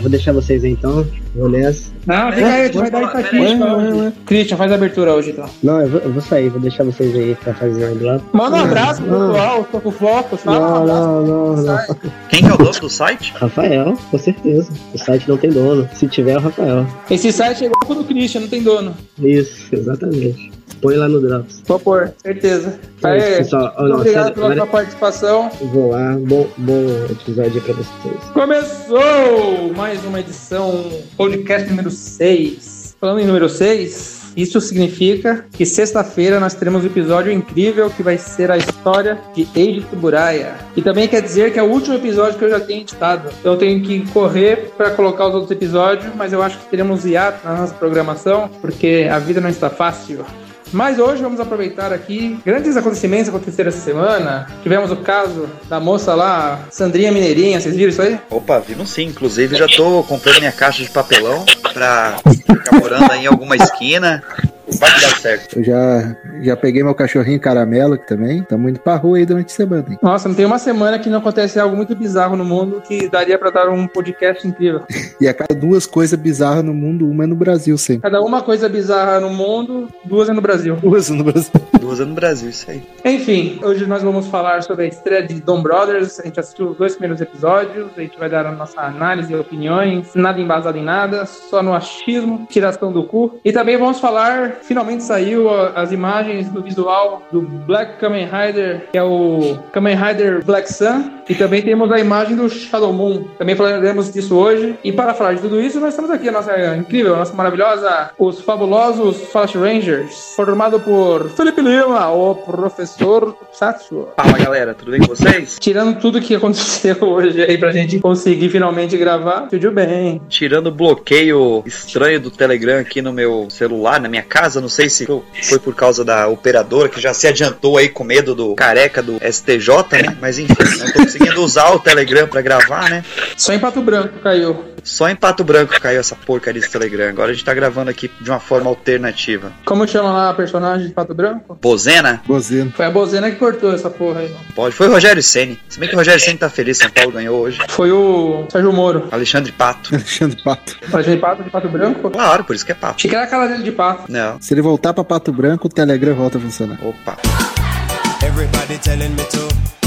vou deixar vocês aí então. Vou nessa. Não, fica aí, a gente vai dar estatística. Christian, faz a abertura hoje então. Não, eu vou, eu vou sair, vou deixar vocês aí pra fazer o lá. Manda um abraço pro Não. pessoal, tô com foco, fala um Não, abraço. não, não, não. Quem que é o dono do site? Rafael, com certeza. O site não tem dono. Se tiver, é o Rafael. Esse site é igual ao do Christian, não tem dono. Isso, exatamente. Põe lá no Drops. Vou pôr, certeza. É isso, pessoal. Muito não, obrigado sério, pela agora- sua participação. Vou lá. Bom, bom episódio pra vocês. Começou mais uma edição, podcast número 6. Falando em número 6, isso significa que sexta-feira nós teremos um episódio incrível que vai ser a história de Eiji Tsuburaya. E também quer dizer que é o último episódio que eu já tenho editado. Então eu tenho que correr para colocar os outros episódios, mas eu acho que teremos hiato na nossa programação, porque a vida não está fácil. Mas hoje vamos aproveitar aqui grandes acontecimentos que aconteceram essa semana. Tivemos o caso da moça lá, Sandrinha Mineirinha, vocês viram isso aí? Opa, vimos sim. Inclusive já tô comprando minha caixa de papelão pra ficar morando aí em alguma esquina. Vai que dá certo. Eu já, já peguei meu cachorrinho caramelo aqui também. Tamo indo pra rua aí durante a semana. hein? Nossa, não tem uma semana que não acontece algo muito bizarro no mundo que daria pra dar um podcast incrível. E a cada duas coisas bizarras no mundo, uma é no Brasil sempre. Cada uma coisa bizarra no mundo, duas é no Brasil. Duas no Brasil. Duas anos no Brasil, isso aí. Enfim, hoje nós vamos falar sobre a estreia de Dom Brothers. A gente assistiu os dois primeiros episódios, a gente vai dar a nossa análise e opiniões, nada embasado em nada, só no achismo, tiração do cu. E também vamos falar, finalmente saiu as imagens do visual do Black Kamen Rider, que é o Kamen Rider Black Sun. E também temos a imagem do Shadow Moon. Também falaremos disso hoje. E para falar de tudo isso, nós estamos aqui, a nossa incrível, a nossa maravilhosa, os fabulosos Flash Rangers, formado por Felipe Lima, o professor Satsu. Fala galera, tudo bem com vocês? Tirando tudo que aconteceu hoje aí pra gente conseguir finalmente gravar, tudo bem. Tirando o bloqueio estranho do Telegram aqui no meu celular, na minha casa, não sei se foi por causa da operadora que já se adiantou aí com medo do careca do STJ, né? Mas enfim, não tô conseguindo usar o Telegram pra gravar, né? Só em Pato Branco caiu. Só em Pato Branco caiu essa porcaria desse Telegram. Agora a gente tá gravando aqui de uma forma alternativa. Como chama lá a personagem de Pato Branco? Bozena? Bozeno. Foi a Bozena que cortou essa porra aí. Pode. Foi o Rogério Ceni. Se bem que o Rogério Ceni tá feliz, São Paulo ganhou hoje. Foi o Sérgio Moro. Alexandre Pato. Alexandre Pato. De Pato de Pato Branco? Claro, por isso que é Pato. Achei que era aquela dele de Pato. Não. Se ele voltar pra Pato Branco, o Telegram volta a funcionar. Opa. Everybody telling me to.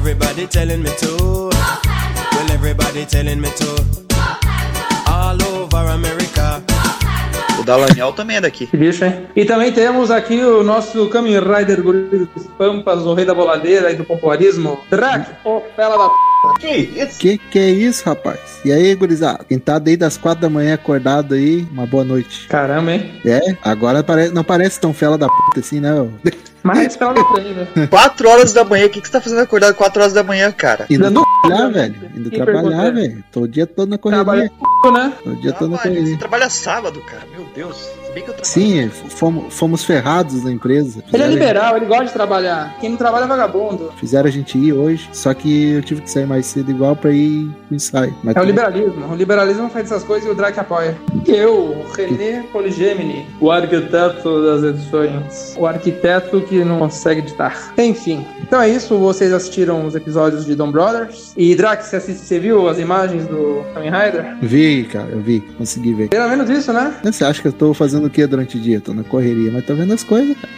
Everybody telling me to. Oh, well, everybody telling me to. O Dallagnol também é daqui. Que bicho, hein? E também temos aqui o nosso Kamen Rider Guri dos Pampas, o rei da boladeira e do popularismo. Drac, o fela da p. Que que é isso, rapaz? E aí, gurizada? Quem tá desde as quatro da manhã acordado aí, uma boa noite. Caramba, hein? É, agora pare... não parece tão fela da puta assim, né? ô? Mas fela da p ainda. 4 horas da manhã. O que, que você tá fazendo acordado 4 horas da manhã, cara? Indo Dando trabalhar, velho. Quem trabalhar, velho. Tô o dia todo na Trabalha correria. c***, né? Tô o dia todo na Trabalha, correria. você trabalha sábado, cara. Meu Deus. Sim, fomos, fomos ferrados na empresa. Ele é Fizeram- liberal, ele gosta de trabalhar. Quem não trabalha é vagabundo. Fizeram a gente ir hoje, só que eu tive que sair mais cedo igual pra ir pro ensaio. Mas É o tudo- liberalismo. O liberalismo faz essas coisas e o Drake apoia. E eu, o René Poligemini, o arquiteto das edições. O arquiteto que não consegue editar. Enfim. Então é isso. Vocês assistiram os episódios de Dom Brothers. E Drake, você, assiste, você viu as imagens do Kamen Rider? Vi, cara, eu vi, consegui ver. Pelo menos isso, né? Você acha que eu tô fazendo o que durante o dia? Tô na correria, mas tô vendo as coisas, cara.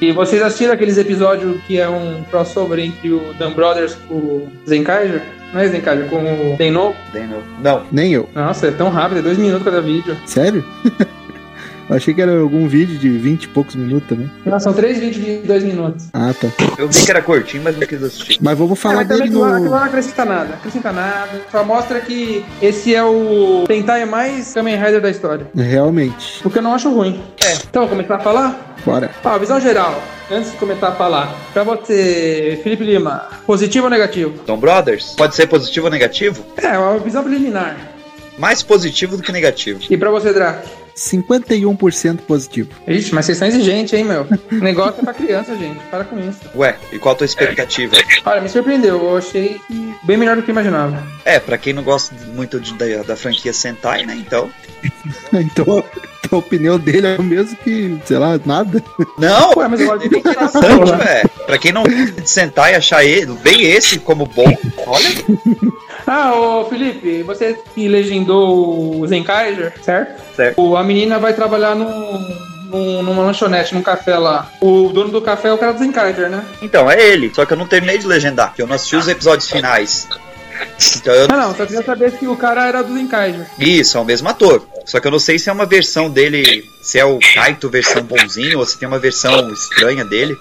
E vocês assistiram aqueles episódios que é um crossover entre o Dan Brothers com o Zenkaiser? Não é Zenkaiser, com o Denno? Não. Nem eu. Nossa, é tão rápido, é dois minutos cada vídeo. Sério? achei que era algum vídeo de 20 e poucos minutos também. Não, são três vídeos de dois minutos. Ah, tá. Eu vi que era curtinho, mas não quis assistir. Mas vamos falar mas também dele no. lá não acrescenta nada, acrescenta nada. Só mostra que esse é o Tentai mais Kamen Rider da história. Realmente. O que eu não acho ruim. É. Então, vou começar a falar? Bora. Ó, visão geral. Antes de começar a falar. Pra você, Felipe Lima, positivo ou negativo? Dom Brothers? Pode ser positivo ou negativo? É, uma visão preliminar. Mais positivo do que negativo. E pra você, Drac? 51% positivo. Ixi, mas vocês são exigentes, hein, meu? O negócio é pra criança, gente. Para com isso. Ué, e qual a tua expectativa? Olha, me surpreendeu. Eu achei que bem melhor do que eu imaginava. É, pra quem não gosta muito de- da, da franquia Sentai, né? Então. Então, a opinião dele é o mesmo que, sei lá, nada. Não! Ué, mas eu gosto É de interessante, velho. Pra quem não gosta de sentar e achar ele, bem esse como bom, olha. Ah, ô Felipe, você que legendou o Zenkaiser, certo? Certo. O- A menina vai trabalhar num, num- numa lanchonete, num café lá. O dono do café é o cara do Zenkaiser, né? Então, é ele. Só que eu não terminei de legendar, porque eu não assisti os episódios finais. Então eu Não, não, só queria saber se o cara era do Zenkaiser. Isso, é o mesmo ator. Só que eu não sei se é uma versão dele, se é o Kaito versão bonzinho ou se tem uma versão estranha dele.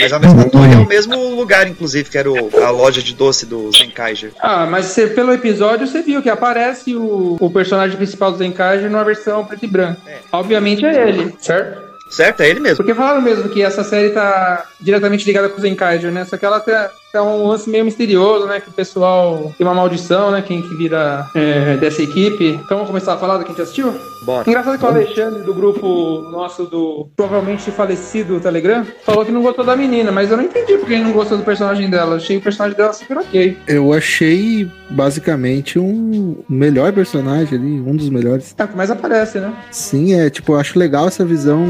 Mas é o mesmo ator e é o mesmo lugar, inclusive, que era o- a loja de doce do Zenkaiser. Ah, mas você, pelo episódio você viu que aparece o, o personagem principal do Zenkaiser numa versão preto e branco. É. Obviamente é ele, certo? Certo? É ele mesmo. Porque falaram mesmo que essa série tá diretamente ligada com o Zenkaiser, né? Só que ela tem, tem um lance meio misterioso, né? Que o pessoal tem uma maldição, né? Quem que vira é, dessa equipe. Então vamos começar a falar do que a gente assistiu? Bora. Engraçado que o Alexandre, do grupo nosso do provavelmente falecido Telegram, falou que não gostou da menina, mas eu não entendi porque ele não gostou do personagem dela. Eu achei o personagem dela super ok. Eu achei basicamente um melhor personagem ali, um dos melhores. É o que mais aparece, né? Sim, é tipo, eu acho legal essa visão.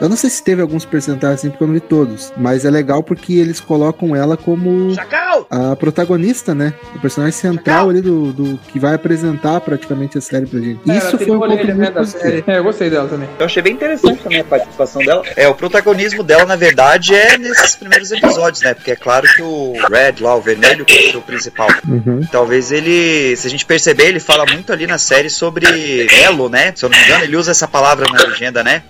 Eu não sei se teve alguns percentuais assim, porque eu não vi todos. Mas é legal porque eles colocam ela como Chacal! a protagonista, né? O personagem central ali do, do que vai apresentar praticamente a série pra gente. É, Isso foi um ponto né, muito da positivo. série. É, eu gostei dela também. Eu achei bem interessante também a participação dela. É, o protagonismo dela, na verdade, é nesses primeiros episódios, né? Porque é claro que o Red lá, o vermelho, que é o principal. Uhum. Talvez ele, se a gente perceber, ele fala muito ali na série sobre elo, né? Se eu não me engano, ele usa essa palavra na legenda, né?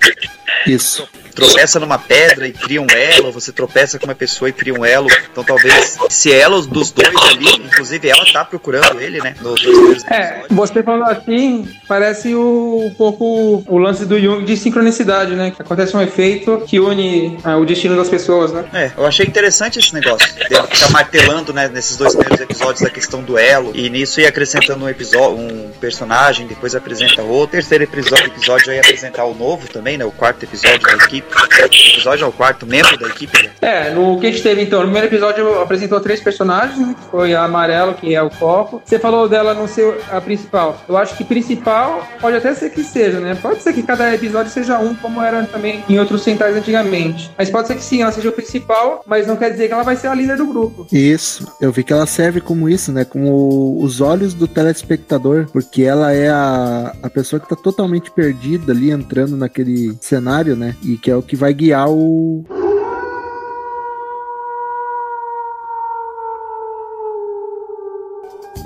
Isso. Tropeça numa pedra e cria um elo, você tropeça com uma pessoa e cria um elo. Então talvez esse elo dos dois ali, inclusive ela tá procurando ele, né? Nos dois primeiros É, você falando assim, parece o, um pouco o lance do Jung de sincronicidade, né? Que acontece um efeito que une ah, o destino das pessoas, né? É, eu achei interessante esse negócio. Dele ficar martelando, né, nesses dois primeiros episódios a questão do elo. E nisso ia acrescentando um episódio, um personagem, depois apresenta outro. Terceiro episódio, episódio ia apresentar o novo também, né? O quarto episódio da equipe. O episódio é o quarto membro da equipe, né? É, no que a gente teve então, no primeiro episódio apresentou três personagens, né? Que foi a Amarelo, que é o foco. Você falou dela não ser a principal. Eu acho que principal pode até ser que seja, né? Pode ser que cada episódio seja um, como era também em outros centais antigamente. Mas pode ser que sim, ela seja o principal, mas não quer dizer que ela vai ser a líder do grupo. Isso, eu vi que ela serve como isso, né? Como os olhos do telespectador, porque ela é a, a pessoa que tá totalmente perdida ali entrando naquele cenário, né? E que é o que vai guiar o.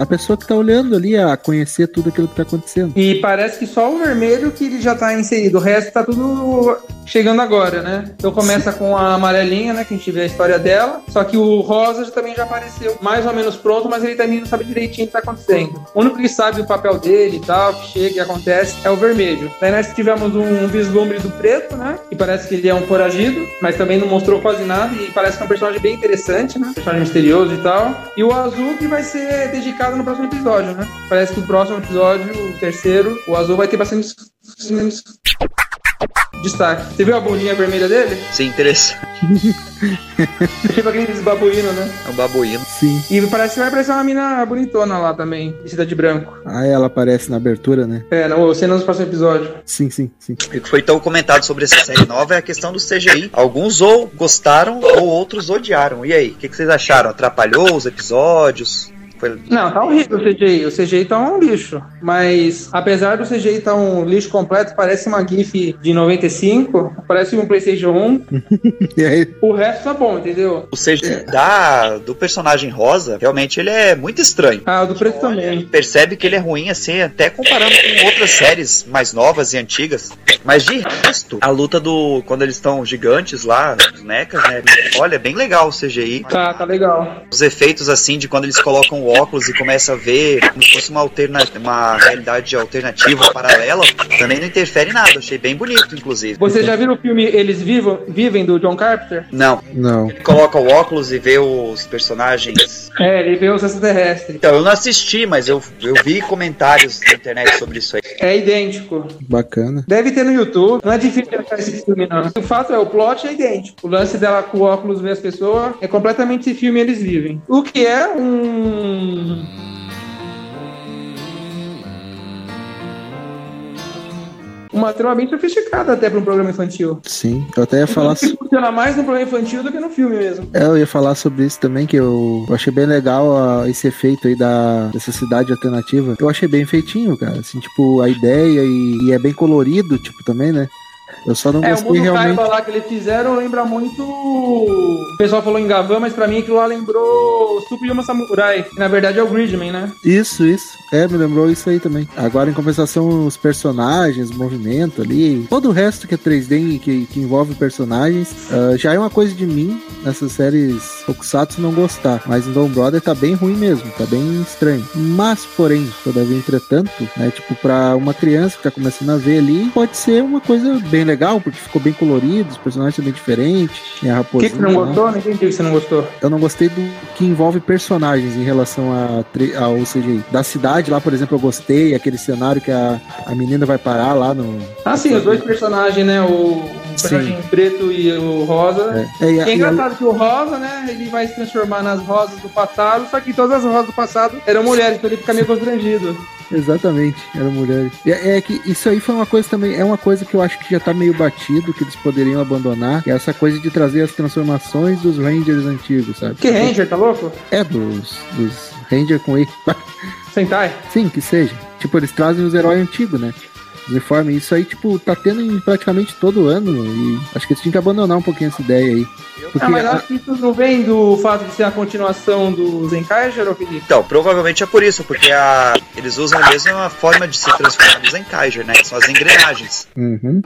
A pessoa que tá olhando ali a conhecer tudo aquilo que tá acontecendo. E parece que só o vermelho que ele já tá inserido. O resto tá tudo chegando agora, né? Então começa com a amarelinha, né? Que a gente vê a história dela. Só que o rosa também já apareceu mais ou menos pronto, mas ele também não sabe direitinho o que tá acontecendo. O único que sabe o papel dele e tal, que chega e acontece, é o vermelho. Daí nós tivemos um vislumbre do preto, né? Que parece que ele é um foragido, mas também não mostrou quase nada. E parece que é um personagem bem interessante, né? Personagem misterioso e tal. E o azul que vai ser dedicado no próximo episódio, né? Parece que o próximo episódio, o terceiro, o azul vai ter bastante destaque. Você viu a bolinha vermelha dele? Sim, interessante. É tipo aqueles babuínos, né? É um babuíno. Sim. E parece que vai aparecer uma mina bonitona lá também, vestida de branco. Ah, ela aparece na abertura, né? É, no, cena do próximo episódio. Sim, sim, sim. O que foi tão comentado sobre essa série nova é a questão do CGI. Alguns ou gostaram ou outros odiaram. E aí, o que, que vocês acharam? Atrapalhou os episódios? Foi... Não, tá horrível o CGI. O CGI tá um lixo. Mas, apesar do CGI tá um lixo completo, parece uma GIF de 95, parece um PlayStation 1. E aí, O resto tá bom, entendeu? O CGI da, do personagem rosa, realmente ele é muito estranho. Ah, o do preto Olha, também. percebe que ele é ruim, assim, até comparando com outras séries mais novas e antigas. Mas de resto, a luta do. Quando eles estão gigantes lá, os mechas, né? Olha, é bem legal o CGI. Tá, tá legal. Os efeitos, assim, de quando eles colocam o óculos e começa a ver como se fosse uma, alterna uma realidade alternativa, paralela, também não interfere em nada. Achei bem bonito, inclusive. Você já viu o filme Eles Vivam, Vivem, do John Carpenter? Não. não. Ele coloca o óculos e vê os personagens. É, ele vê os extraterrestres. Então, eu não assisti, mas eu, eu vi comentários na internet sobre isso aí. É idêntico. Bacana. Deve ter no YouTube. Não é difícil achar esse filme, não. O fato é, o plot é idêntico. O lance dela com o óculos ver as pessoas é completamente esse filme Eles Vivem. O que é um. Uma trama bem sofisticada até pra um programa infantil. Sim, eu até ia falar. Que funciona mais no programa infantil do que no filme mesmo. É, eu ia falar sobre isso também, que eu, eu achei bem legal ó, esse efeito aí da, dessa cidade alternativa. Eu achei bem feitinho, cara. Assim, tipo, a ideia e, e é bem colorido, tipo, também, né? Eu só não É, o gostei mundo realmente. Kaiba lá que eles fizeram lembra muito. O pessoal falou em Gavan, mas pra mim aquilo lá lembrou Super Yuma Samurai. Que na verdade é o Gridman, né? Isso, isso. É, me lembrou isso aí também. Agora, em compensação, os personagens, o movimento ali, todo o resto que é 3D e que, que envolve personagens, ah, já é uma coisa de mim, nessas séries Tokusatsu, não gostar. Mas em Dom Brother tá bem ruim mesmo, tá bem estranho. Mas, porém, todavia, entretanto, né, tipo, pra uma criança que tá começando a ver ali, pode ser uma coisa bem legal, porque ficou bem colorido, os personagens são bem diferentes, a O que, que você não gostou? Não entendi o que você não gostou. Eu não gostei do que envolve personagens em relação a, ao CGI. Da cidade lá, por exemplo, eu gostei, aquele cenário que a, a menina vai parar lá no. Ah, sim, os dois personagens, né? O, o personagem preto e o rosa. É, é, e É e a- engraçado que o rosa, né? Ele vai se transformar nas rosas do passado, só que todas as rosas do passado eram mulheres, então ele fica meio constrangido. Exatamente, eram mulheres. E É, é que isso aí foi uma coisa também, é uma coisa que eu acho que já tá meio batido, que eles poderiam abandonar, é essa coisa de trazer as transformações dos Rangers antigos, sabe? Que Ranger, tá louco? É, dos, dos Ranger com E. Sentai. Sim, que seja. Tipo, eles trazem os heróis antigos, né? Os uniformes. Isso aí, tipo, tá tendo em praticamente todo ano. E acho que eles tinham que abandonar um pouquinho essa ideia aí. Porque Ah, mas acho que isso não vem do fato de ser a continuação do Zenkaiger, ou Felipe? Então, provavelmente é por isso, porque a, eles usam a mesma forma de se transformar nos Enkaiger, né? Que são as engrenagens. Uhum.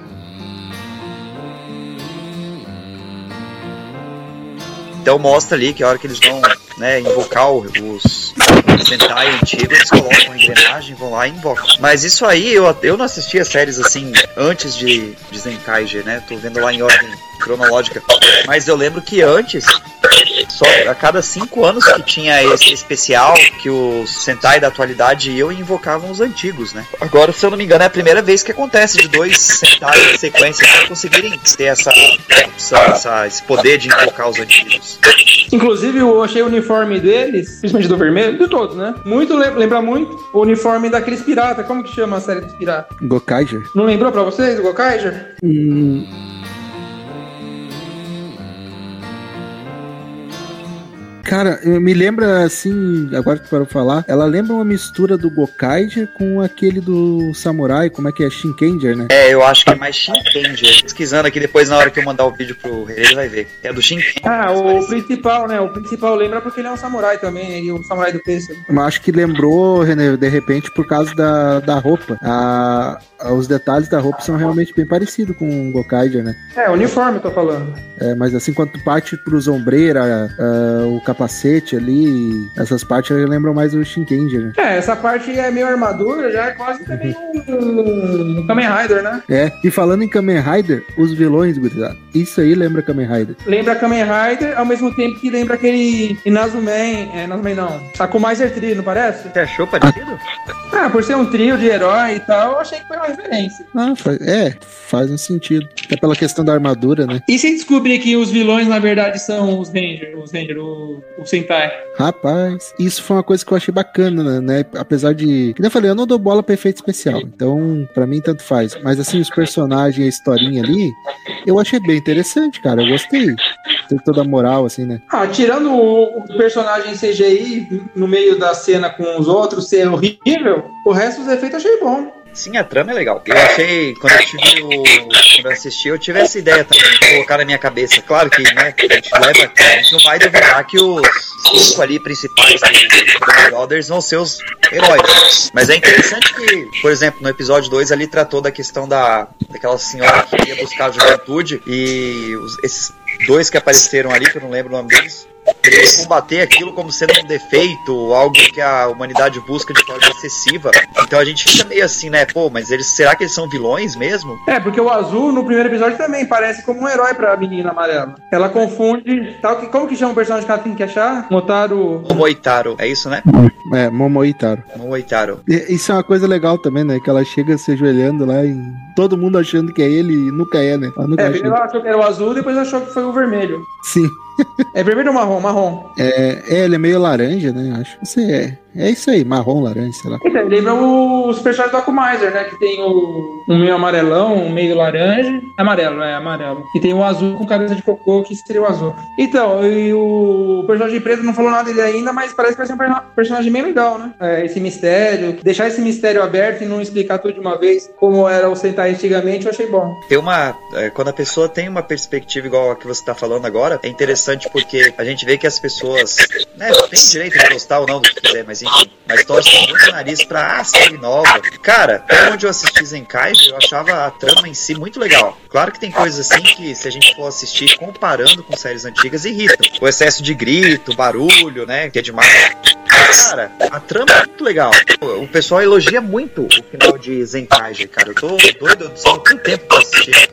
Então mostra ali que a hora que eles vão né, invocar o- os Sentai antigos, eles colocam a engrenagem, vão lá e invocam. Mas isso aí, eu, eu não assistia séries assim antes de, de Zenkaiger, né? Tô vendo lá em ordem cronológica. Mas eu lembro que antes, só a cada cinco anos que tinha esse especial que os Sentai da atualidade e invocavam os antigos, né? Agora, se eu não me engano, é a primeira vez que acontece de dois Sentai em sequência pra conseguirem ter essa opção, essa, esse poder de invocar os antigos. Inclusive, eu achei o uniforme deles, principalmente do vermelho, de todos, né? Muito, lem- lembra muito o uniforme daqueles piratas. Como que chama a série dos piratas? Gokaiger. Não lembrou pra vocês, o Gokaiger? Hum, Cara, me lembra assim, agora que parou falar, ela lembra uma mistura do Gokaiger com aquele do Samurai, como é que é? Shinkenger, né? É, eu acho que é mais Shinkenger. Pesquisando aqui depois, na hora que eu mandar o vídeo pro Rei, ele vai ver. É do Shinkenger. Ah, o principal, né? O principal lembra porque ele é um samurai também, ele é o samurai do pêssego. Eu acho que lembrou, René, de repente, por causa da, da roupa. A, a- os detalhes da roupa são realmente bem parecidos com o Gokaiger, né? É, o uniforme, eu tô falando. É, mas assim, quando tu parte pros ombreira, ah, o capacete ali, essas partes lembram mais o Shinkenger, né? É, essa parte é meio armadura, já é quase também um, um Kamen Rider, né? É, e falando em Kamen Rider, os vilões, gurizada, isso aí lembra Kamen Rider. Lembra Kamen Rider, ao mesmo tempo que lembra aquele Inazumen, é, Inazumen não, Sakumiser Tree, não parece? Você achou parecido? Ah, por ser um trio de herói e tal, eu achei que foi uma referência. Ah, faz, é, faz um sentido. Até pela questão da armadura, né? E se descobrir que os vilões, na verdade, são os Ranger, os Ranger, o, o Sentai? Rapaz, isso foi uma coisa que eu achei bacana, né? Apesar de. Nem eu falei, eu não dou bola pra efeito especial. Então, pra mim, tanto faz. Mas assim, os personagens, a historinha ali, eu achei bem interessante, cara. Eu gostei. Tem toda a moral, assim, né? Ah, tirando o, o personagem CGI no meio da cena com os outros ser horrível, o resto dos efeitos achei bom. Sim, a trama é legal. Eu achei, quando eu tive o. Quando eu assisti, eu tive essa ideia também de colocar na minha cabeça. Claro que, né, a gente leva. A gente não vai duvidar que os cinco ali principais do Brothers vão ser os heróis. Mas é interessante que, por exemplo, no episódio 2 ali tratou da questão da daquela senhora que ia buscar a juventude e os- esses dois que apareceram ali, que eu não lembro o nome deles, combater aquilo como sendo um defeito, algo que a humanidade busca de forma excessiva. Então a gente fica meio assim, né? Pô, mas eles será que eles são vilões mesmo? É, porque o azul no primeiro episódio também parece como um herói pra menina amarela. Ela confunde. Tal, que, como que chama o personagem que ela tem que achar? Motaro. Momoitaro, é isso, né? É, Momoitaro. Momoitaro. E Isso é uma coisa legal também, né? Que ela chega se ajoelhando lá e todo mundo achando que é ele e nunca é, né? Ela nunca É, primeiro ela achou que era o azul, depois achou que foi o vermelho. Sim. É vermelho ou marrom? Marrom. É, é, ele é meio laranja, né? Acho. Você é. É isso aí, marrom, laranja, sei lá. Então, lembra os personagens do Akumizer, né? Que tem o um meio amarelão, um meio laranja. Amarelo, é, amarelo. E tem o azul com cabeça de cocô, que seria o azul. Então, e o personagem preto não falou nada dele ainda, mas parece que vai ser um personagem bem legal, né? É, esse mistério. Deixar esse mistério aberto e não explicar tudo de uma vez, como era o Sentai antigamente, eu achei bom. Tem uma. É, quando a pessoa tem uma perspectiva igual a que você tá falando agora, é interessante porque a gente vê que as pessoas. Né, tem direito de gostar ou não do que quiser, mas enfim. Mas torcem muito o nariz pra ah, série nova. Cara, até onde eu assisti Zenkai, eu achava a trama em si muito legal. Claro que tem coisas assim que, se a gente for assistir comparando com séries antigas, irritam. O excesso de grito, barulho, né? Que é demais. Cara, a trama é muito legal. O pessoal elogia muito o final de Zenkai, cara. Eu tô doido, eu não tenho tempo pra assistir.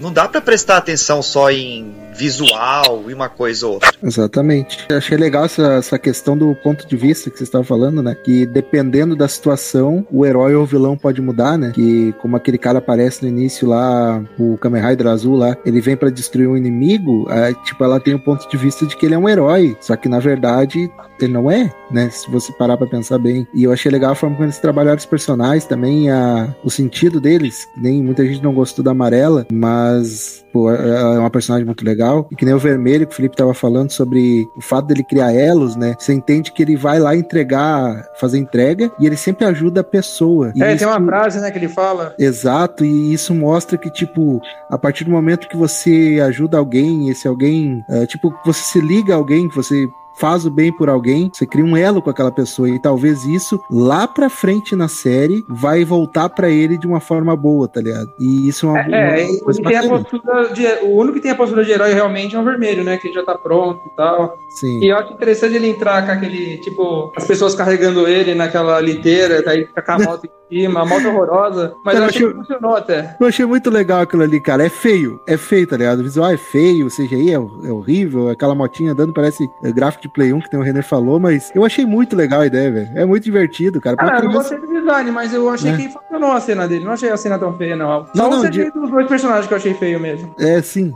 Não dá pra prestar atenção só em visual e uma coisa ou outra. Exatamente. Eu achei legal essa, essa questão do ponto de vista que você estava falando, né? Que dependendo da situação, o herói ou o vilão pode mudar, né? Que como aquele cara aparece no início lá, o Kamen Rider azul lá, ele vem para destruir um inimigo, é, tipo, ela tem o um ponto de vista de que ele é um herói. Só que na verdade ele não é, né? Se você parar para pensar bem. E eu achei legal a forma como eles trabalharam os personagens, também a, o sentido deles. Nem muita gente não gostou da amarela, mas pô, é, é uma personagem muito legal. E que nem o vermelho que o Felipe tava falando sobre o fato dele criar elos, né? Você entende que ele vai lá entregar, fazer entrega e ele sempre ajuda a pessoa. E é, isso... tem uma frase, né, que ele fala. Exato, e isso mostra que, tipo, a partir do momento que você ajuda alguém, esse alguém, é, tipo, você se liga a alguém, que você faz o bem por alguém, você cria um elo com aquela pessoa e talvez isso lá pra frente na série vai voltar para ele de uma forma boa, tá ligado? E isso é uma, é, uma coisa tem de, o único que tem a postura de herói realmente é o vermelho, né? Que já tá pronto e tal. Sim. E eu acho interessante ele entrar com aquele, tipo, as pessoas carregando ele naquela liteira, daí fica com a moto em cima, a moto horrorosa, mas cara, eu achei que funcionou até. Eu achei muito legal aquilo ali, cara. É feio, é feio, tá ligado? O visual é feio, o CGI é, é horrível, aquela motinha andando parece gráfico de Play 1 que tem o René falou, mas eu achei muito legal a ideia, velho. É muito divertido, cara. Ah, eu não gostei do design, mas eu achei é. que funcionou a cena dele. Não achei a cena tão feia, não. Só não, não, de... dos dois personagens que eu achei feio mesmo. É, sim.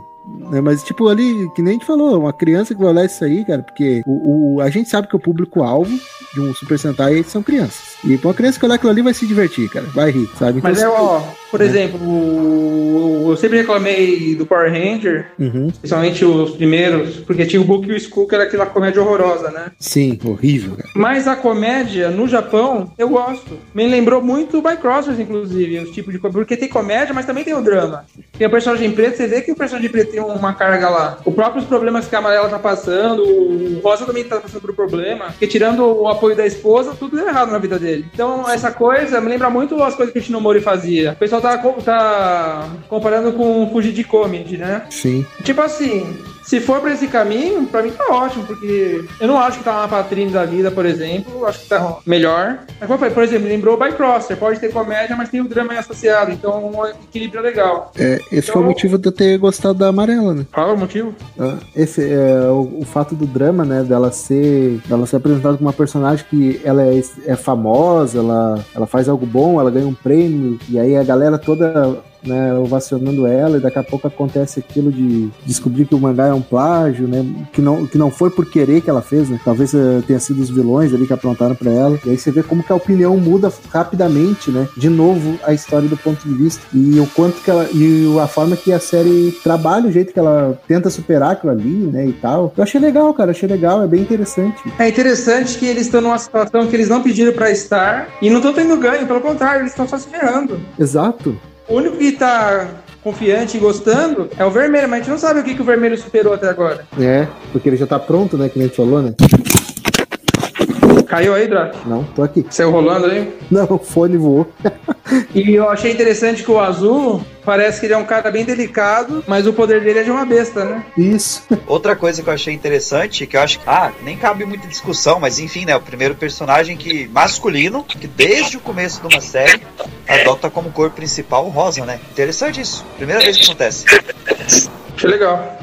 É, mas, tipo, ali, que nem a gente falou, uma criança que vai olhar isso aí, cara, porque o, o a gente sabe que o público-alvo de um Super Sentai são crianças. E pra uma criança que olhar aquilo ali vai se divertir, cara. Vai rir, sabe? Então, mas é, ó, por é. exemplo, eu sempre reclamei do Power Ranger, uhum. principalmente os primeiros, porque tinha o Book e o Skull, que era aquela comédia horrorosa, né? Sim, horrível, cara. Mas a comédia, no Japão, eu gosto. Me lembrou muito o Crossers, inclusive, os tipos de porque tem comédia, mas também tem o drama. Tem o personagem preto, você vê que o personagem preto tem uma carga lá. Os próprios problemas que a Amarela tá passando, o Rosa também tá passando por problema, porque tirando o apoio da esposa, tudo deu errado na vida dele. Então, essa coisa me lembra muito as coisas que o Shinomori fazia. O pessoal tá, tá comparando com Fugir de Comedy, né? Sim. Tipo assim, se for pra esse caminho, pra mim tá ótimo, porque eu não acho que tá uma patrine da vida, por exemplo, acho que tá melhor. Mas como eu falei, por exemplo, lembrou o Bycrosser, pode ter comédia, mas tem o drama associado, então um equilíbrio legal. É, esse então, foi o então- motivo de eu ter gostado da amarela, né? Qual é o motivo? Ah, esse é o, o, fato do drama, né, dela ser, dela ser apresentada como uma personagem que ela é, é famosa, ela, ela faz algo bom, ela ganha um prêmio, e aí a galera toda né, ovacionando ela, e daqui a pouco acontece aquilo de descobrir que o mangá é um plágio, né, que não, que não foi por querer que ela fez, né, talvez uh, tenha sido os vilões ali que aprontaram para ela, e aí você vê como que a opinião muda rapidamente, né, de novo a história do ponto de vista, e o quanto que ela, e a forma que a série trabalha, o jeito que ela tenta superar aquilo ali, né, e tal, eu achei legal, cara, achei legal, é bem interessante. É interessante que eles estão numa situação que eles não pediram para estar, e não estão tendo ganho, pelo contrário, eles estão só se ferrando. Exato. O único que tá confiante e gostando é o vermelho, mas a gente não sabe o que, que o vermelho superou até agora. É, porque ele já tá pronto, né? Que nem a gente falou, né? Caiu aí, Drac? Não, tô aqui. Saiu rolando aí? Não, o fone voou. e eu achei interessante que o azul parece que ele é um cara bem delicado, mas o poder dele é de uma besta, né? Isso. Outra coisa que eu achei interessante, que eu acho que, ah, nem cabe muita discussão, mas enfim, né, o primeiro personagem que masculino, que desde o começo de uma série adota como cor principal o rosa, né? Interessante isso. Primeira vez que acontece. Achei legal.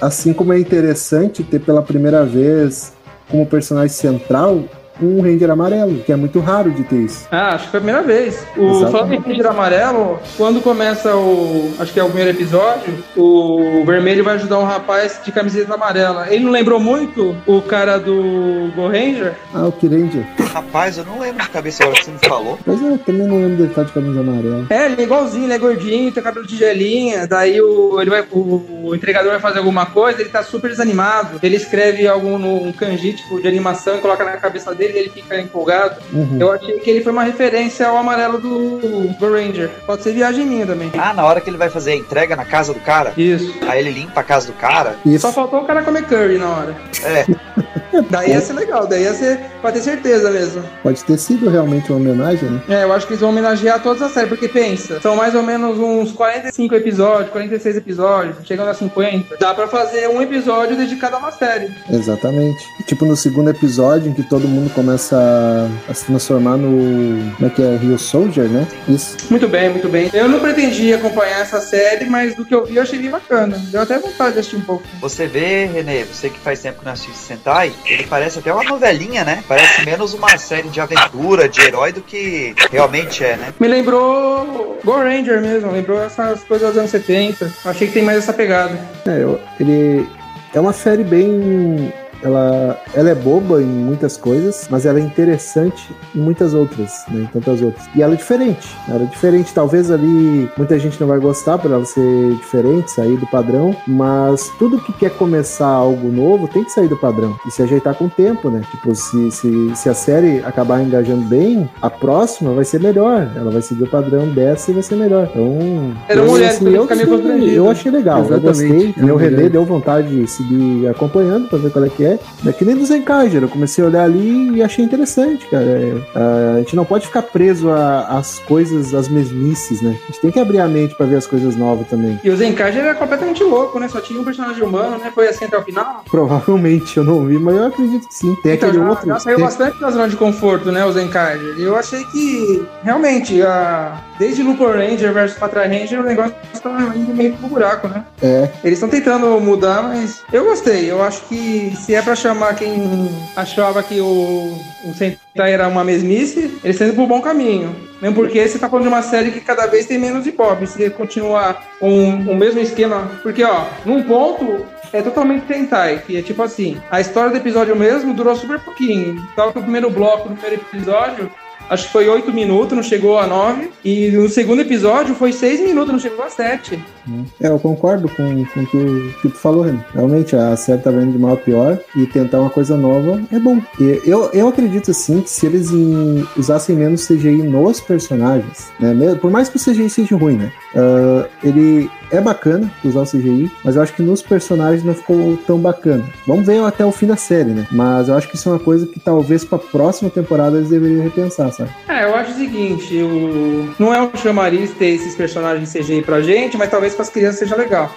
Assim como é interessante ter pela primeira vez como personagem central um Ranger amarelo, que é muito raro de ter isso. Ah, acho que foi a primeira vez. O Exatamente. falando em Ranger amarelo, quando começa o. Acho que é o primeiro episódio, o vermelho vai ajudar um rapaz de camiseta amarela. Ele não lembrou muito o cara do Go Ranger? Ah, o Kyranger. Rapaz, eu não lembro de cabeça agora que você me falou. Mas eu também não lembro dele estar de camisa amarela. É, ele é igualzinho, ele é gordinho, tem cabelo de gelinha. Daí o, ele vai, o, o entregador vai fazer alguma coisa, ele tá super desanimado. Ele escreve algum no, um kanji, tipo, de animação, e coloca na cabeça dele e ele fica empolgado. Uhum. Eu achei que ele foi uma referência ao amarelo do Go Ranger. Pode ser viagem minha também. Ah, na hora que ele vai fazer a entrega na casa do cara, Isso. aí ele limpa a casa do cara. Isso. Só faltou o cara comer curry na hora. É, Daí ia ser legal, daí ia ser pra ter certeza mesmo. Pode ter sido realmente uma homenagem, né? É, eu acho que eles vão homenagear todas as séries, porque pensa, são mais ou menos uns 45 episódios, 46 episódios, chegando a 50. Dá pra fazer um episódio dedicado a uma série. Exatamente. Tipo no segundo episódio, em que todo mundo começa a, a se transformar no. Como é que é? Rio Soldier, né? Isso. Muito bem, muito bem. Eu não pretendia acompanhar essa série, mas do que eu vi eu achei bem bacana. Deu até vontade de assistir um pouco. você vê, Renê, você que faz tempo que não assiste Sentai, ele parece até uma novelinha, né? Parece menos uma série de aventura, de herói, do que realmente é, né? Me lembrou Go Ranger mesmo, lembrou essas coisas dos anos 70. Eu achei que tem mais essa pegada. É, eu- ele. É uma série bem. Ela, ela é boba em muitas coisas, mas ela é interessante em muitas outras, né? Em tantas outras. E ela é diferente. Ela é diferente. Talvez ali muita gente não vai gostar por ela ser diferente, sair do padrão, mas tudo que quer começar algo novo tem que sair do padrão e se ajeitar com o tempo, né? Tipo, se, se, se a série acabar engajando bem, a próxima vai ser melhor. Ela vai seguir o padrão dessa e vai ser melhor. Então. Era eu, mulher, assim, também eu, eu achei legal. Eu Exatamente. gostei. É Meu mulher. deu vontade de seguir acompanhando pra ver qual é que é. É que nem do Zenkager, eu comecei a olhar ali e achei interessante, cara. É, a gente não pode ficar preso às coisas, às mesmices, né? A gente tem que abrir a mente pra ver as coisas novas também. E o Zenkaji era completamente louco, né? Só tinha um personagem humano, né? Foi assim até o final. Provavelmente eu não vi, mas eu acredito que sim. Tem Então, aquele já, outro. já saiu tem- bastante da zona de conforto, né, o Zenkaji. E eu achei que, realmente, a... desde Lupin Ranger versus Patra Ranger, o negócio tá indo meio pro buraco, né? É, Eles estão tentando mudar, mas eu gostei. Eu acho que se é pra chamar quem achava que o, o Sentai era uma mesmice, eles estão indo pro bom caminho. Mesmo porque você tá falando de uma série que cada vez tem menos hip hop. Se continuar com o mesmo esquema. Porque, ó, num ponto. É totalmente Sentai, que é tipo assim, a história do episódio mesmo durou super pouquinho. Tava que o primeiro bloco, no primeiro episódio, acho que foi 8 minutos, não chegou a 9. E no segundo episódio foi 6 minutos, não chegou a 7. é, eu concordo com, com o que, tu falou, Renan. Realmente, a série tá vendo de mal a pior e tentar uma coisa nova é bom. E eu, eu acredito, assim, que se eles em- usassem menos CGI nos personagens, né? Por mais que o CGI seja ruim, né? ah, ele é bacana usar o CGI, mas eu acho que nos personagens não ficou tão bacana. Vamos ver até o fim da série, né? Mas eu acho que isso é uma coisa que talvez pra próxima temporada eles deveriam repensar, sabe? É, eu acho o seguinte, o... não é um chamariz ter esses personagens CGI pra gente, mas talvez pras crianças seja legal.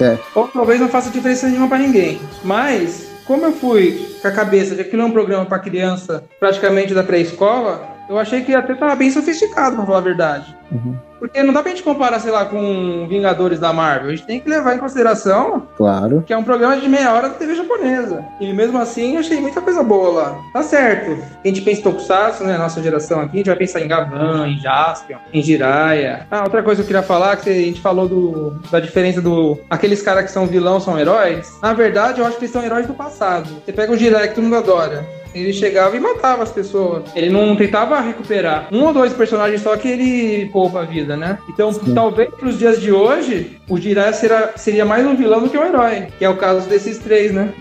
É. Ou talvez não faça diferença nenhuma pra ninguém. Mas, como eu fui com a cabeça de que aquilo é um programa pra criança praticamente da pré-escola, eu achei que até tava bem sofisticado, pra falar a verdade. Uhum. Porque não dá pra gente comparar, sei lá, com Vingadores da Marvel. A gente tem que levar em consideração Claro. que é um programa de meia hora da TV japonesa. E mesmo assim, eu achei muita coisa boa lá. Tá certo. A gente pensa em Tokusatsu, né? Nossa geração aqui, a gente vai pensar em Gavan, em Jaspion, em Jiraiya. Ah, outra coisa que eu queria falar, que a gente falou do, da diferença do... Aqueles caras que são vilão são heróis. Na verdade, eu acho que eles são heróis do passado. Você pega o Jiraiya, que todo mundo adora. Ele chegava e matava as pessoas. Ele não tentava recuperar. Um ou dois personagens só que ele poupa a vida, né? Então, Sim. talvez pros dias de hoje, o Jiraiya será, seria mais um vilão do que um herói. Que é o caso desses três, né?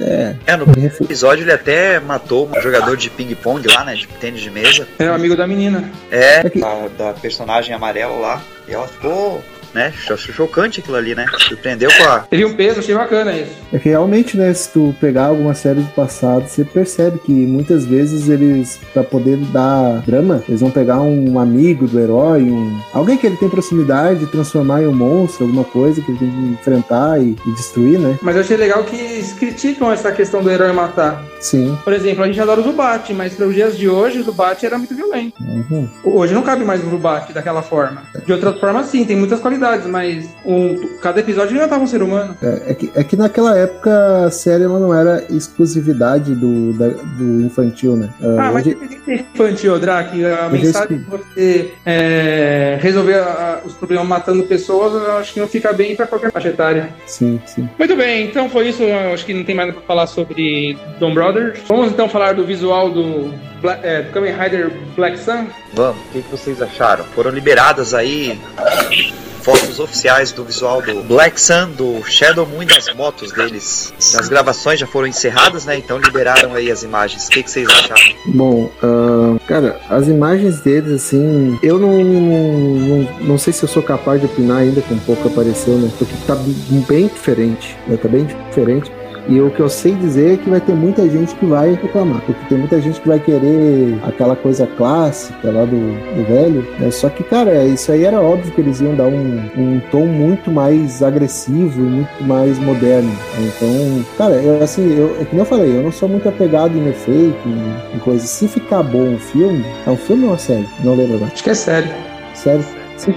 É. É, no episódio ele até matou um jogador de ping-pong lá, né? De tênis de mesa. É o amigo da menina. É, É da, da personagem amarela lá. E ela ficou, né? cho- Chocante aquilo ali, né? Surpreendeu com a. Teve um peso, achei bacana isso. É que realmente, né, se tu pegar algumas séries do passado, você percebe que muitas vezes eles, pra poder dar drama, eles vão pegar um amigo do herói, um alguém que ele tem proximidade, transformar em um monstro, alguma coisa que ele tem que enfrentar e, e destruir, né? Mas eu achei legal que eles criticam essa questão do herói matar. Sim. Por exemplo, a gente adora o Zubat, mas para os dias de hoje, o Zubat era muito violento. Uhum. Hoje não cabe mais o Zubat daquela forma. De outras formas, sim, tem muitas qualidades personalidades, mas um, cada episódio inventava um ser humano. É, é que, é que naquela época a série ela não era exclusividade do, da- do infantil, né? Ah, mas hoje- de ser infantil, Drake, a Hoje mensagem de você é, resolver a- os problemas matando pessoas, eu acho que não fica bem pra qualquer faixa etária. Sim, sim. Muito bem, então foi isso. Eu acho que não tem mais nada pra falar sobre Dom Brothers. Vamos então falar do visual do, é, do Kamen Rider Black Sun. Vamos, o que, que vocês acharam? Foram liberadas aí fotos oficiais do visual do Black Sun, do Shadow Moon e das motos deles. As gravações já foram encerradas, né? Então liberaram aí as imagens. O que, que vocês acharam? Bom, ah, cara, as imagens deles, assim, eu não, não, não sei se eu sou capaz de opinar ainda com pouco apareceu, né? Porque tá bem diferente, né? Tá bem diferente. E o que eu sei dizer é que vai ter muita gente que vai reclamar, porque tem muita gente que vai querer aquela coisa clássica lá do, do velho, né? Só que, cara, isso aí era óbvio que eles iam dar um, um tom muito mais agressivo e muito mais moderno. Então, cara, eu, assim, eu, é que nem eu falei, eu não sou muito apegado em efeito, em, em coisas. Se ficar bom um filme, é um filme ou uma série? Não lembro agora. Acho que é sério. Sério. Se-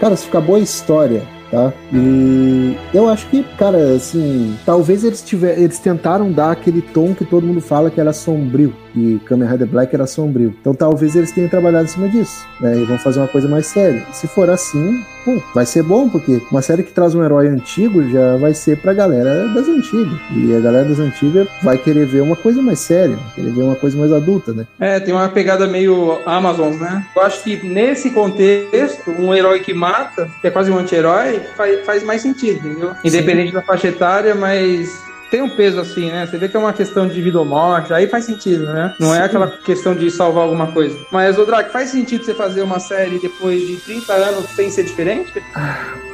cara, se ficar boa a história, tá? E eu acho que, cara, assim, talvez eles tiver, eles tentaram dar aquele tom que todo mundo fala que era sombrio. E Kamen Rider Black era sombrio. Então talvez eles tenham trabalhado em cima disso, né? E vão fazer uma coisa mais séria. Se for assim, pô, vai ser bom, porque uma série que traz um herói antigo já vai ser pra galera das antigas. E a galera das antigas vai querer ver uma coisa mais séria, vai querer ver uma coisa mais adulta, né? É, tem uma pegada meio Amazon, né? Eu acho que nesse contexto, um herói que mata, que é quase um anti-herói, faz, faz mais sentido, entendeu? Independente da faixa etária, mas tem um peso assim, né? Você vê que é uma questão de vida ou morte, aí faz sentido, né? Não é Sim. aquela questão de salvar alguma coisa. Mas, ô Drake, faz sentido você fazer uma série depois de 30 anos sem ser diferente?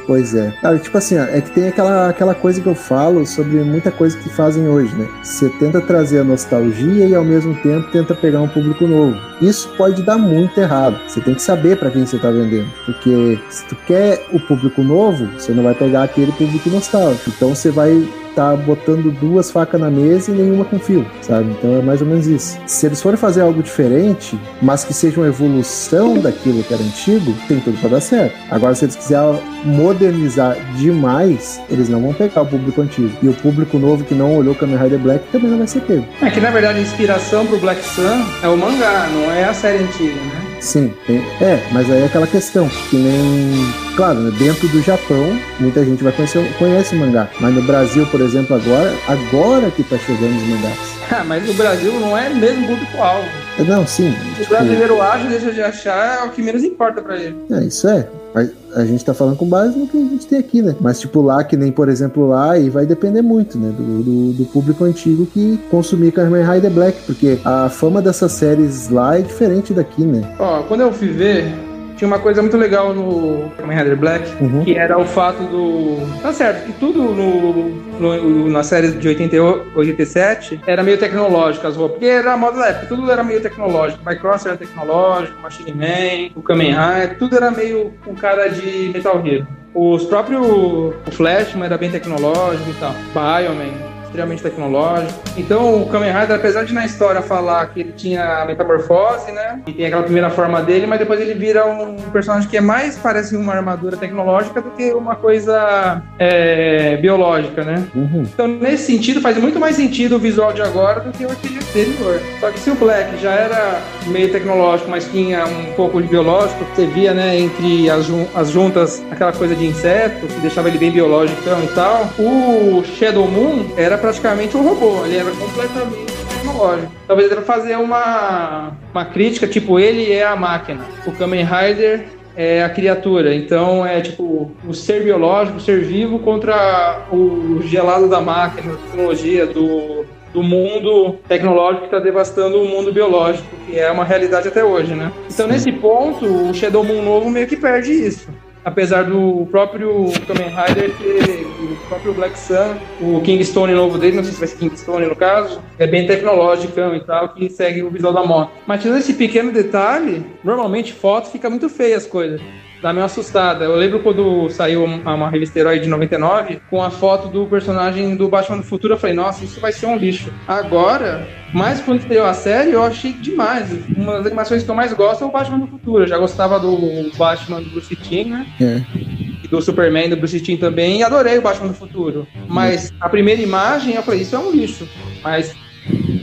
Pois é. Cara, tipo assim, ó, é que tem aquela, aquela coisa que eu falo sobre muita coisa que fazem hoje, né? Você tenta trazer a nostalgia e ao mesmo tempo tenta pegar um público novo. Isso pode dar muito errado. Você tem que saber pra quem você tá vendendo. Porque se tu quer o público novo, você não vai pegar aquele público nostálgico. Então você vai tá botando duas facas na mesa e nenhuma com fio, sabe? Então é mais ou menos isso. Se eles forem fazer algo diferente, mas que seja uma evolução daquilo que era antigo, tem tudo pra dar certo. Agora, se eles quiserem modernizar demais, eles não vão pegar o público antigo. E o público novo que não olhou Kamen Rider Black também não vai ser pego. É que na verdade a inspiração pro Black Sun é o mangá, não é a série antiga, né? Sim, tem- é, mas aí é aquela questão, que nem, claro, né, dentro do Japão, muita gente vai conhecer, conhece o mangá, mas no Brasil, por exemplo, agora, agora que tá chegando os mangás. Ah, mas o Brasil não é mesmo público-alvo. Não, sim, O tipo, brasileiro acha, deixa de achar, é o que menos importa pra ele. é, isso é, a, a gente tá falando com base no que a gente tem aqui, né, mas tipo lá, que nem, por exemplo, lá, e vai depender muito, né, do, do, do público antigo que consumir Kamen Rider Black, porque a fama dessas séries lá é diferente daqui, né. Ó, quando eu fui ver, tinha uma coisa muito legal no Kamen Rider Black, Uhum. que era o fato do. Tá certo, que tudo no, no- na série de 88, 87 era meio tecnológico, as roupas. Porque era a moda da época, tudo era meio tecnológico. O Cross era tecnológico, o Machine Man, o Kamen Rider, tudo era meio com cara de Metal Hero. Os próprios. O Flashman era bem tecnológico e tal. Bioman, extremamente tecnológico. Então, o Kamen Rider, apesar de na história falar que ele tinha metamorfose, né? E tem aquela primeira forma dele, mas depois ele vira um personagem que é mais parece uma armadura tecnológica do que uma coisa é, biológica, né? Uhum. Então, nesse sentido, faz muito mais sentido o visual de agora do que o anterior. Só que se o Black já era meio tecnológico, mas tinha um pouco de biológico, você via, né, entre as, jun- as juntas, aquela coisa de inseto, que deixava ele bem biológico e tal. O Shadow Moon era praticamente um robô, ele era completamente tecnológico. Talvez ele fazer uma, uma crítica, tipo, ele é a máquina. O Kamen Rider é a criatura. Então é tipo o ser biológico, o ser vivo contra o gelado da máquina, a tecnologia do, do mundo tecnológico que está devastando o mundo biológico, que é uma realidade até hoje, né? Então nesse ponto o Shadow Moon novo meio que perde isso. Apesar do próprio Kamen Rider ter o próprio Black Sun, o Kingstone novo dele, não sei se vai ser Kingstone no caso, é bem tecnológico e tal, que segue o visual da moto. Mas tirando esse pequeno detalhe, normalmente foto fica muito feia as coisas. Dá meio assustada. Eu lembro quando saiu uma revista Herói de 99 com a foto do personagem do Batman do Futuro. Eu falei, nossa, isso vai ser um lixo. Agora, mais quando estreou a série, eu achei demais. Uma das animações que eu mais gosto é o Batman do Futuro. Eu já gostava do Batman do Bruce Timm, né? É. do Superman, do Bruce Timm também, e adorei o Batman do Futuro. Mas a primeira imagem, eu falei, isso é um lixo. Mas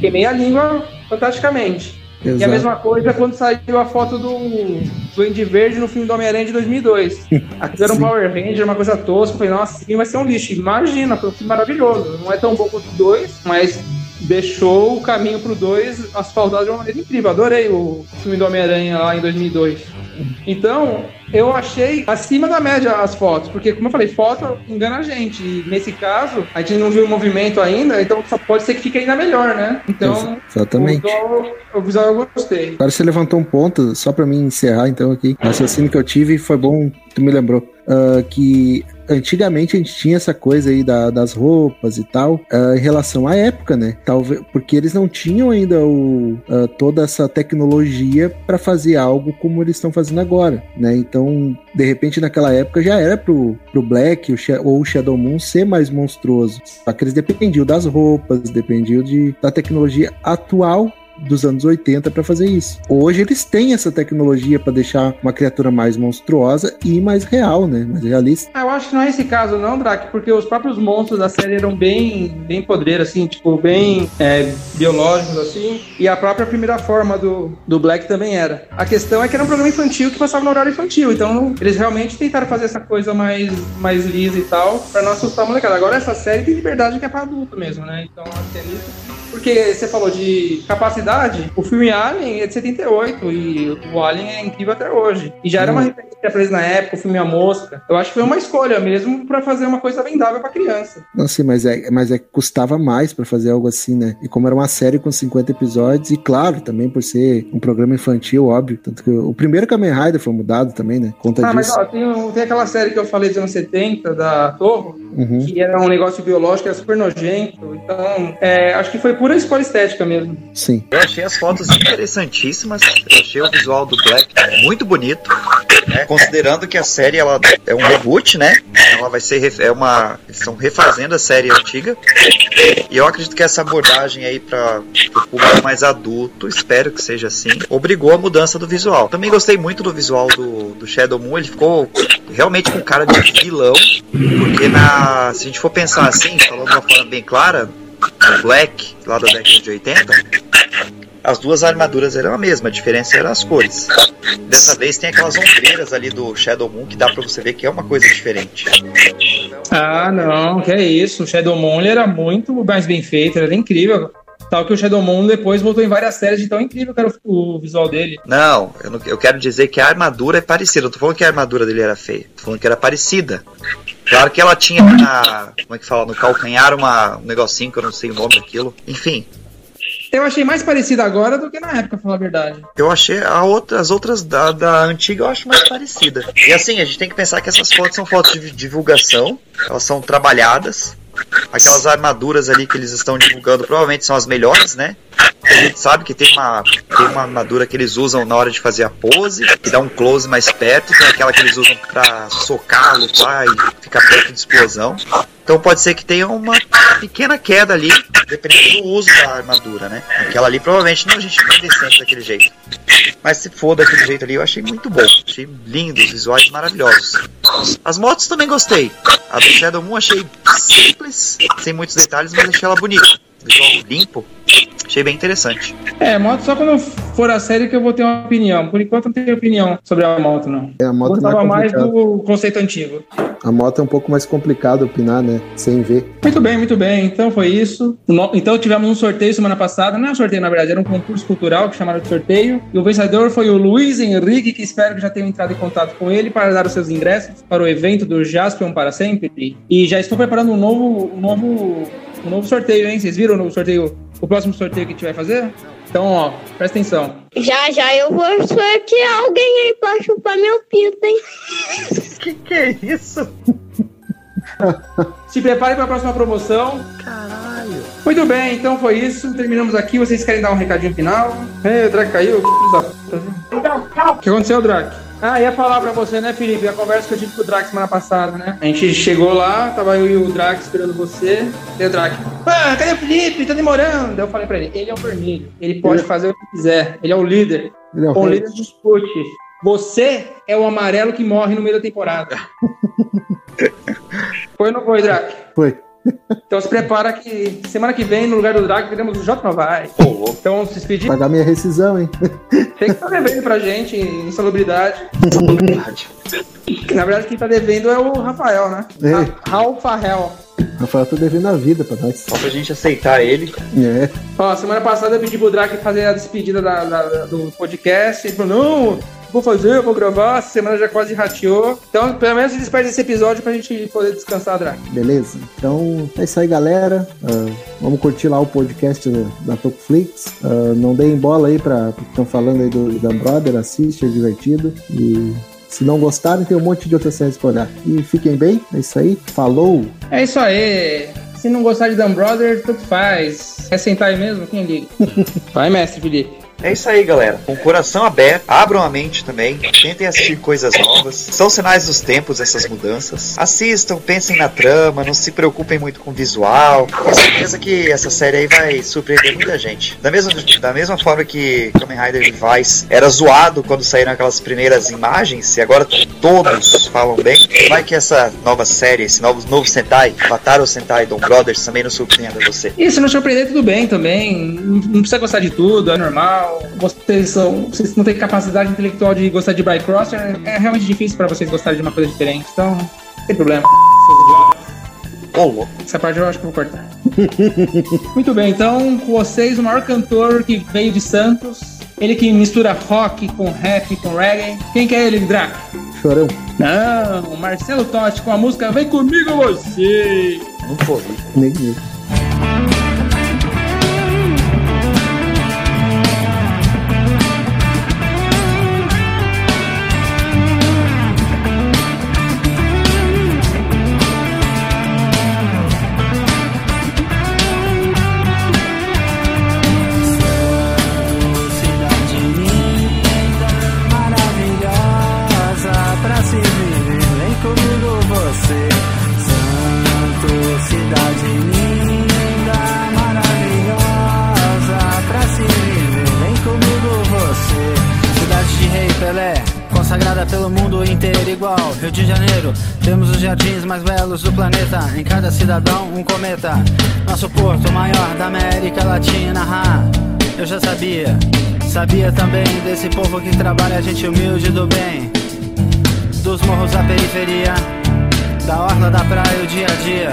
queimei a língua fantasticamente. E a Exato. mesma coisa quando saiu a foto do Duende Verde no filme do Homem-Aranha de 2002. Aquilo era um. Power Ranger, uma coisa tosca. Eu falei, nossa, esse filme vai ser um lixo. Imagina, foi um filme maravilhoso. Não é tão bom quanto o 2, mas deixou o caminho pro 2 asfaltado de uma maneira incrível. Adorei o filme do Homem-Aranha lá em 2002. Então, eu achei acima da média as fotos, porque, como eu falei, foto engana a gente. E nesse caso, a gente não viu o movimento ainda, então só pode ser que fique ainda melhor, né? Então, Exatamente. o visual, eu gostei. Agora você levantou um ponto, só pra mim encerrar então aqui. O raciocínio que eu tive foi bom, tu me lembrou. ah, que antigamente a gente tinha essa coisa aí da- das roupas e tal, ah, em relação à época, né? Talvez porque eles não tinham ainda o, ah, toda essa tecnologia pra fazer algo como eles estão fazendo agora, né? Então, de repente naquela época já era pro, pro Black o ou o Shadow Moon ser mais monstruoso. Só que eles dependiam das roupas, dependiam de, da tecnologia atual dos anos 80 para fazer isso. Hoje eles têm essa tecnologia para deixar uma criatura mais monstruosa e mais real, né? Mais realista. Ah, eu acho que não é esse caso, não, Drac, porque os próprios monstros da série eram bem, bem podreiros, assim, tipo, bem é, biológicos, assim, e a própria primeira forma do, do Black também era. A questão é que era um programa infantil que passava no horário infantil, então eles realmente tentaram fazer essa coisa mais, mais lisa e tal, pra não assustar a molecada. Agora essa série tem liberdade que é pra adulto mesmo, né? Então, acho que é nisso. Porque você falou de capacidade, o filme Alien é de 78 e o Alien é incrível até hoje. E já era uma referência pra eles na época, o filme A Mosca. Eu acho que foi uma escolha mesmo pra fazer uma coisa vendável pra criança. Não sei, mas é, mas é que custava mais para fazer algo assim, né? E como era uma série com 50 episódios, e claro, também por ser um programa infantil, óbvio. Tanto que o primeiro Kamen Rider foi mudado também, né? Conta Ah, mas disso. ó, tem, tem aquela série que eu falei dos anos 70, da Torre, Uhum. que era um negócio biológico, era super nojento. Então, é, acho que foi pura escolha estética mesmo. Sim. Eu achei as fotos interessantíssimas. Eu achei o visual do Black muito bonito. né? Considerando que a série ela é um reboot, né? Ela vai ser ref- é uma eles estão refazendo a série antiga. E eu acredito que essa abordagem aí para o público mais adulto, espero que seja assim, obrigou a mudança do visual. Também gostei muito do visual do, do Shadow Moon. Ele ficou realmente com cara de vilão, porque na se a gente for pensar assim, falando de uma forma bem clara, Black, lá da década de 80, as duas armaduras eram a mesma, a diferença era as cores. Dessa vez tem aquelas ombreiras ali do Shadow Moon que dá pra você ver que é uma coisa diferente. Ah, não, que é isso. O Shadow Moon era muito mais bem feito, era incrível. Tal que o Shadow Moon depois voltou em várias séries de tão incrível que era o, o visual dele. Não, eu, não- eu quero dizer que a armadura é parecida. Eu tô falando que a armadura dele era feia. Tô falando que era parecida. Claro que ela tinha na. Como é que fala? No calcanhar uma, um negocinho que eu não sei o nome daquilo. Enfim, Eu achei mais parecida agora do que na época, pra falar a verdade. eu achei outra, as outras da, da antiga eu acho mais parecida. E assim, a gente tem que pensar que essas fotos são fotos de divulgação, elas são trabalhadas. Aquelas armaduras ali que eles estão divulgando provavelmente são as melhores, né? A gente sabe que tem uma, tem uma armadura que eles usam na hora de fazer a pose, que dá um close mais perto, tem aquela que eles usam pra socar, lutar e ficar perto de explosão. Então pode ser que tenha uma pequena queda ali, dependendo do uso da armadura, né? Aquela ali provavelmente não a gente vai descendo daquele jeito. Mas se for daquele jeito ali, eu achei muito bom. Achei lindo, os visuais maravilhosos. As motos também gostei. A do Shadow Moon achei simples, sem muitos detalhes, mas achei ela bonita. Visual limpo. Achei bem interessante. É, moto só quando for a série que eu vou ter uma opinião. Por enquanto não tenho opinião sobre a moto, não. É, a moto não Gostava é mais complicado. do conceito antigo. A moto é um pouco mais complicado opinar, né? Sem ver. Muito bem, muito bem. Então foi isso. Então tivemos um sorteio semana passada. Não é um sorteio, na verdade, era um concurso cultural que chamaram de sorteio. E o vencedor foi o Luiz Henrique, que espero que já tenham entrado em contato com ele para dar os seus ingressos para o evento do Jaspion para sempre. E já estou preparando um novo, um novo, um novo sorteio, hein? Vocês viram o novo sorteio? O próximo sorteio que a gente vai fazer? Então, ó, presta atenção. Já, já eu vou sortear alguém aí pra chupar meu pinto, hein? Que que é isso? Se prepare para a próxima promoção. Caralho. Muito bem, então foi isso. Terminamos aqui. Vocês querem dar um recadinho final? Ei, o Drac caiu? Que da puta? O que aconteceu, Drac? Ah, ia falar pra você, né, Felipe? A conversa que eu tive com o Drac semana passada, né? A gente chegou lá, tava eu e o Drac esperando você. E o Drac, ah, cadê o Felipe? Tá demorando. Eu falei pra ele, ele é o vermelho. Ele pode fazer o que quiser. Ele é o líder. Ele é o o líder discute. Você é o amarelo que morre no meio da temporada. foi ou não foi, Drac? Foi. Então se prepara que semana que vem, no lugar do Drac, teremos o J Novai. Então vamos se despedir. Pagar minha rescisão, hein? Você que tá devendo pra gente insalubridade. Na verdade, quem tá devendo é o Rafael, né? Raul Farrell. Rafael tá devendo a vida pra nós. Só pra gente aceitar ele. É. Ó, semana passada eu pedi pro Drac fazer a despedida da- da- da- do podcast. Ele falou, não, vou fazer, eu vou gravar. Essa semana já quase rateou. Então, pelo menos despede desse episódio pra gente poder descansar, Drac. Beleza? Então é isso aí, galera. Ah, vamos curtir lá o podcast da, da Topflix. Ah, não deem bola aí pra porque estão falando aí do Dan Brother, assiste, é divertido. E se não gostarem, tem um monte de outras séries pra olhar. E fiquem bem, é isso aí. Falou! É isso aí. Se não gostar de Dan Brother, tanto faz. Quer sentar aí mesmo? Quem liga? Vai, mestre Felipe. É isso aí, galera. Com o coração aberto, abram a mente também. Tentem assistir coisas novas. São sinais dos tempos essas mudanças. Assistam, pensem na trama, não se preocupem muito com o visual. Tenho certeza que essa série aí vai surpreender muita gente. Da mesma, da mesma forma que Kamen Rider Device era zoado quando saíram aquelas primeiras imagens, e agora todos falam bem, vai que essa nova série, esse novo, novo Sentai, Bataro Sentai Don Brothers, também não surpreenda você. E se não surpreender, tudo bem também. Não precisa gostar de tudo, é normal. Vocês, são, vocês não têm capacidade intelectual de gostar de Bycrosser. É realmente difícil pra vocês gostarem de uma coisa diferente. Então, não tem problema. Essa parte eu acho que eu vou cortar. Muito bem, então com vocês, o maior cantor que veio de Santos. Ele que mistura rock com rap, com reggae. Quem que é ele, Drac? Chorão. Não, Marcelo Totti com a música Vem Comigo Você. Nunca ouvi. Nem eu. Jardins mais belos do planeta. Em cada cidadão um cometa. Nosso porto maior da América Latina ah, Eu já sabia, sabia também Desse povo que trabalha, gente humilde do bem. Dos morros à periferia. Da orla da praia o dia a dia.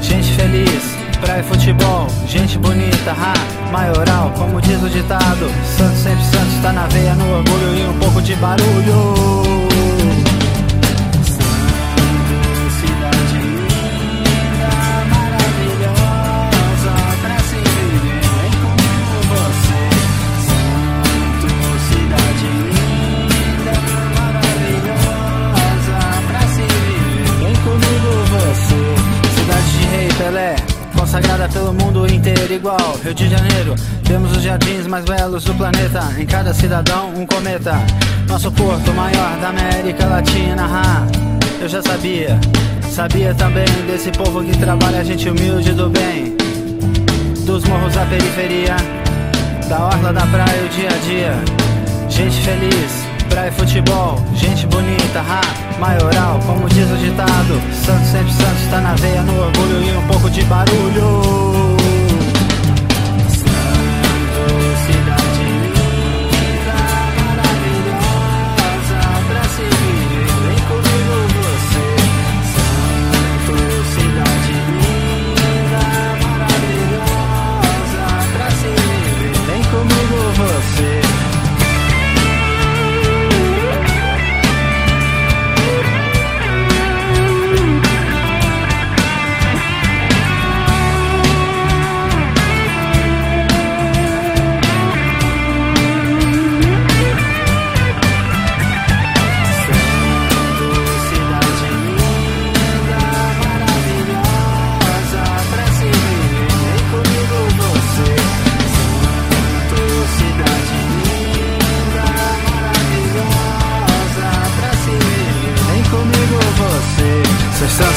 Gente feliz, praia e futebol. Gente bonita, ha, maioral Como diz o ditado. Santos sempre Santos tá na veia No orgulho e um pouco de barulho Consagrada pelo mundo inteiro igual. Rio de Janeiro, temos os jardins mais belos do planeta. Em cada cidadão um cometa. Nosso porto maior da América Latina Eu já sabia, sabia também Desse povo que trabalha, gente humilde do bem. Dos morros à periferia Da orla da praia o dia a dia. Gente feliz, praia e futebol Gente bonita, ha, maioral Como diz o ditado Santos sempre Santos tá na veia No orgulho e um pouco de barulho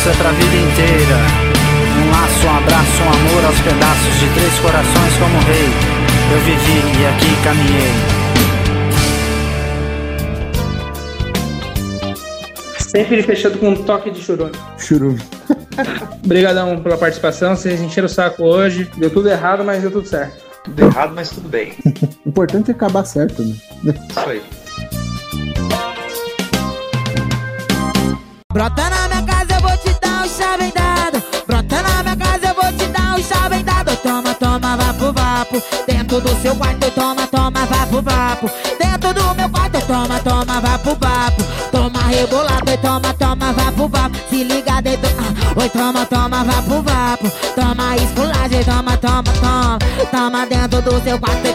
Santo é pra vida inteira. Um laço, um abraço, um amor aos pedaços de três corações como rei. Eu vivi e aqui caminhei. Sempre fechando com um toque de churume. Churume. Obrigadão pela participação. Vocês encheram o saco hoje. Deu tudo errado, mas deu tudo certo. Deu errado, mas tudo bem. O importante é acabar certo, né? Isso aí. Brota na Dentro do seu quarto, toma, toma, vapo, vapo. Dentro do meu quarto, toma, toma, vapo, vapo. Toma rebolado, e toma, toma, vapo, vapo. Se liga dentro, ah. oi, toma, toma, vapo, vapo. Toma esculagem, toma, toma, toma. Toma dentro do seu quarto,